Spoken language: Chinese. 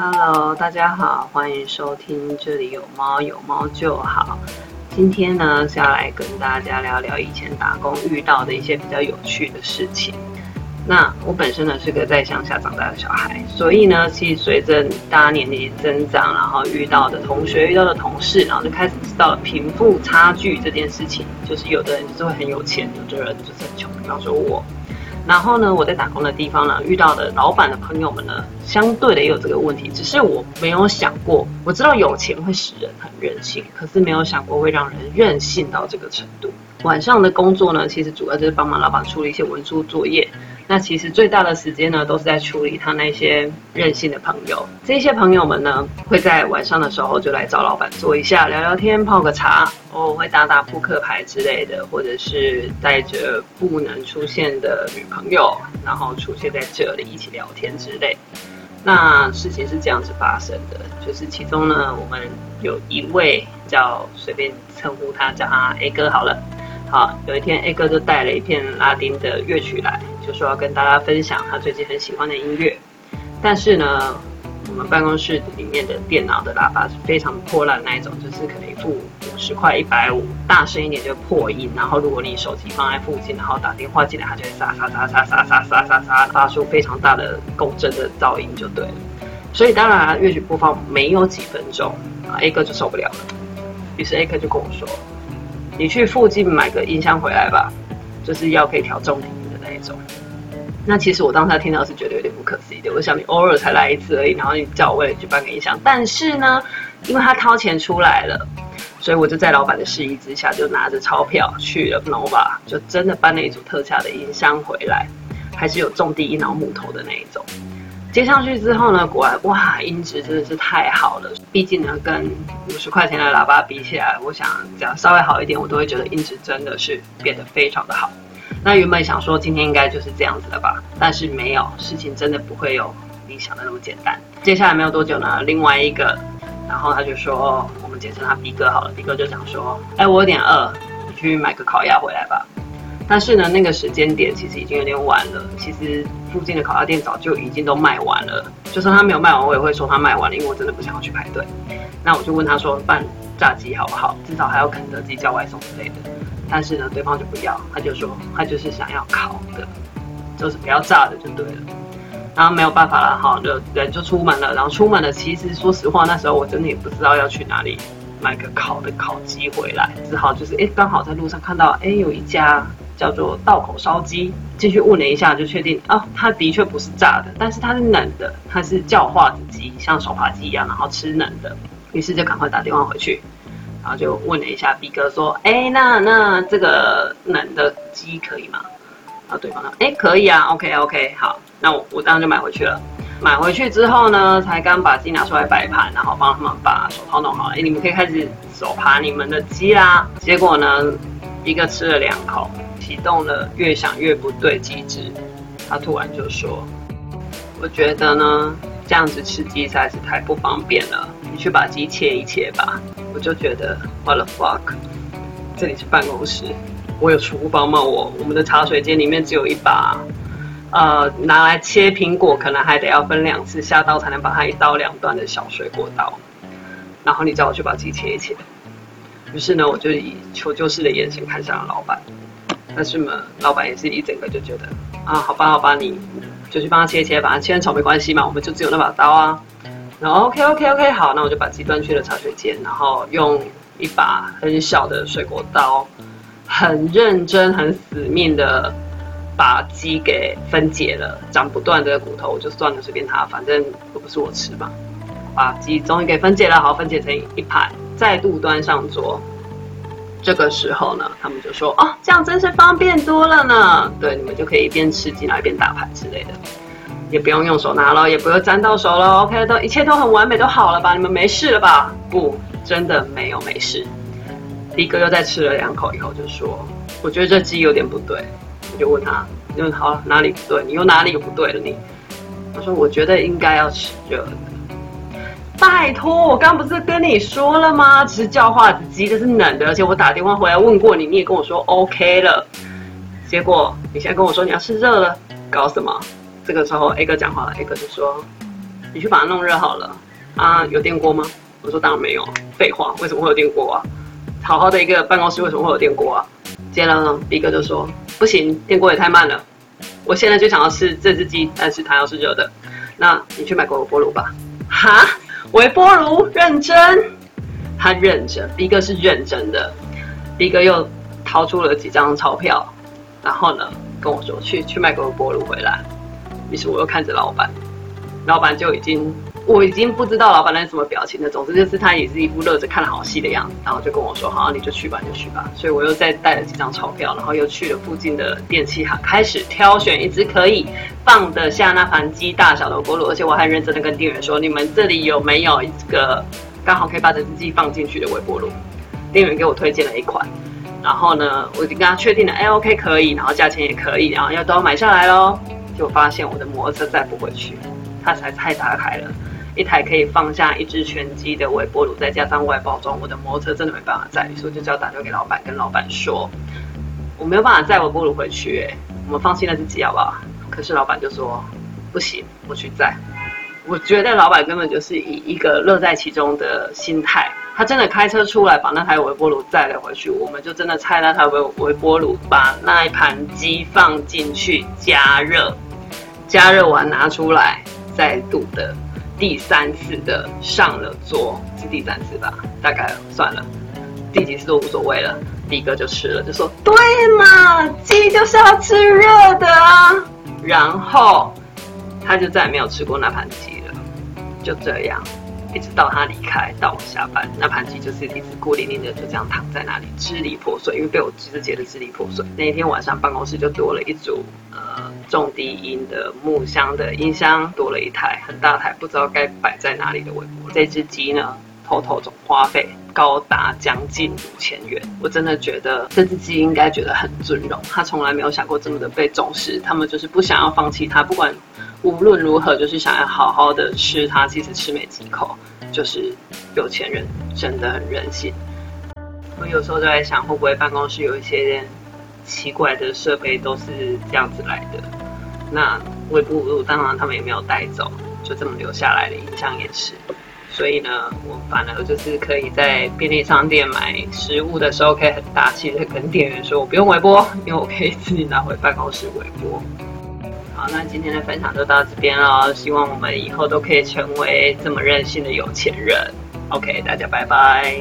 Hello，大家好，欢迎收听这里有猫有猫就好。今天呢是要来跟大家聊聊以前打工遇到的一些比较有趣的事情。那我本身呢是个在乡下长大的小孩，所以呢，其实随着大家年纪增长，然后遇到的同学、遇到的同事，然后就开始知道了贫富差距这件事情。就是有的人就是会很有钱，有的人就是很穷。比方说我，然后呢，我在打工的地方呢，遇到的老板的朋友们呢，相对的也有这个问题，只是我没有想过，我知道有钱会使人很任性，可是没有想过会让人任性到这个程度。晚上的工作呢，其实主要就是帮忙老板处理一些文书作业。那其实最大的时间呢，都是在处理他那些任性的朋友。这些朋友们呢，会在晚上的时候就来找老板坐一下，聊聊天，泡个茶，哦，会打打扑克牌之类的，或者是带着不能出现的女朋友，然后出现在这里一起聊天之类。那事情是这样子发生的，就是其中呢，我们有一位叫随便称呼他叫他 A 哥好了。好，有一天 A 哥就带了一片拉丁的乐曲来，就说要跟大家分享他最近很喜欢的音乐。但是呢，我们办公室里面的电脑的喇叭是非常破烂那一种，就是可能一副五十块、一百五，大声一点就破音。然后如果你手机放在附近，然后打电话进来，它就会沙沙沙沙沙沙沙沙沙发出非常大的共振的噪音，就对了。所以当然乐曲播放没有几分钟啊，A 哥就受不了了。于是 A 哥就跟我说。你去附近买个音箱回来吧，就是要可以调中低音的那一种。那其实我当时听到是觉得有点不可思议的。我想你偶尔才来一次而已，然后你叫我为了去搬个音箱。但是呢，因为他掏钱出来了，所以我就在老板的示意之下，就拿着钞票去了 Nova，就真的搬了一组特价的音箱回来，还是有重低音、然后木头的那一种。接上去之后呢，果然哇，音质真的是太好了。毕竟呢，跟五十块钱的喇叭比起来，我想只要稍微好一点，我都会觉得音质真的是变得非常的好。那原本想说今天应该就是这样子了吧，但是没有，事情真的不会有你想的那么简单。接下来没有多久呢，另外一个，然后他就说，我们简称他 B 哥好了，B 哥就讲说，哎，我有点饿，你去买个烤鸭回来吧。但是呢，那个时间点其实已经有点晚了。其实附近的烤鸭店早就已经都卖完了。就算他没有卖完，我也会说他卖完了，因为我真的不想要去排队。那我就问他说，办炸鸡好不好？至少还有肯德基叫外送之类的。但是呢，对方就不要，他就说他就是想要烤的，就是不要炸的就对了。然后没有办法了，好，就人就出门了。然后出门了，其实说实话，那时候我真的也不知道要去哪里买个烤的烤鸡回来，只好就是哎，刚好在路上看到哎有一家。叫做道口烧鸡，进去问了一下，就确定啊，它的确不是炸的，但是它是冷的，它是叫化子鸡，像手扒鸡一样，然后吃冷的。于是就赶快打电话回去，然后就问了一下 B 哥说：“哎，那那这个冷的鸡可以吗？”然后对方说：“哎，可以啊，OK OK，好，那我我当然就买回去了。买回去之后呢，才刚把鸡拿出来摆盘，然后帮他们把手套弄好，哎，你们可以开始手扒你们的鸡啦。结果呢，一个吃了两口。启动了越想越不对机制，他突然就说：“我觉得呢，这样子吃鸡实在是太不方便了，你去把鸡切一切吧。”我就觉得 What the fuck？这里是办公室，我有厨房吗？我我们的茶水间里面只有一把，呃，拿来切苹果可能还得要分两次下刀才能把它一刀两断的小水果刀。然后你叫我去把鸡切一切，于是呢，我就以求救式的眼神看向了老板。但是嘛，老板也是一整个就觉得啊，好吧，好吧，你就去帮他切切，把它切成草没关系嘛，我们就只有那把刀啊。然后 OK OK OK，好，那我就把鸡端去了茶水间，然后用一把很小的水果刀，很认真、很死命的把鸡给分解了，长不断的骨头我就算了，随便它，反正又不是我吃嘛。把鸡终于给分解了，好，分解成一盘，再度端上桌。这个时候呢，他们就说：“哦，这样真是方便多了呢。对，你们就可以一边吃鸡然一边打牌之类的，也不用用手拿了，也不用沾到手了。OK，都一切都很完美，都好了吧？你们没事了吧？不，真的没有没事。迪哥又再吃了两口以后就说：我觉得这鸡有点不对。我就问他：你问好哪里不对？你又哪里有不对了？你？他说：我觉得应该要吃热的。”拜托，我刚不是跟你说了吗？只是叫化子鸡，这是冷的，而且我打电话回来问过你，你也跟我说 OK 了。结果你现在跟我说你要吃热了，搞什么？这个时候 A 哥讲话了，A 哥就说：“你去把它弄热好了。啊，有电锅吗？我说当然没有。废话，为什么会有电锅啊？好好的一个办公室为什么会有电锅啊？接着呢，B 哥就说不行，电锅也太慢了。我现在就想要吃这只鸡，但是它要是热的。那你去买个微波炉吧。哈，微波炉？认真？他认真，B 哥是认真的。B 哥又掏出了几张钞票，然后呢跟我说去去买个微波炉回来。于是我又看着老板，老板就已经。我已经不知道老板那是什么表情了。总之就是他也是一副乐着看好戏的样子，然后就跟我说：“好，你就去吧，你就去吧。”所以我又再带了几张钞票，然后又去了附近的电器行，开始挑选一只可以放得下那盘鸡大小的微波炉。而且我还认真的跟店员说：“你们这里有没有一个刚好可以把这只鸡放进去的微波炉？”店员给我推荐了一款，然后呢，我已经跟他确定了，哎，OK 可以，然后价钱也可以，然后要都要买下来喽。就发现我的摩托车载不回去，它实在太大开了。一台可以放下一只全鸡的微波炉，再加上外包装，我的摩托车真的没办法载，所以就只要打电话给老板，跟老板说我没有办法载微波炉回去，哎，我们放弃那只鸡好不好？可是老板就说不行，我去载。我觉得老板根本就是以一个乐在其中的心态，他真的开车出来把那台微波炉载了回去，我们就真的拆那台微微波炉，把那一盘鸡放进去加热，加热完拿出来，再度的。第三次的上了桌是第三次吧，大概算了，第几次都无所谓了。第一个就吃了，就说对嘛，鸡就是要吃热的啊。然后他就再也没有吃过那盘鸡了，就这样，一直到他离开，到我下班，那盘鸡就是一直孤零零的就这样躺在那里，支离破碎，因为被我直接的支离破碎。那一天晚上办公室就多了一组呃。重低音的木箱的音箱多了一台很大台，不知道该摆在哪里的微波。这只鸡呢，偷偷总花费高达将近五千元。我真的觉得这只鸡应该觉得很尊荣，它从来没有想过这么的被重视。他们就是不想要放弃它，不管无论如何，就是想要好好的吃它。其实吃没几口，就是有钱人真的很任性。我有时候就在想，会不会办公室有一些奇怪的设备都是这样子来的？那微波炉当然他们也没有带走，就这么留下来的印象也是。所以呢，我反而就是可以在便利商店买食物的时候，可以很大气的跟店员说，我不用微波，因为我可以自己拿回办公室微波。好，那今天的分享就到这边了，希望我们以后都可以成为这么任性的有钱人。OK，大家拜拜。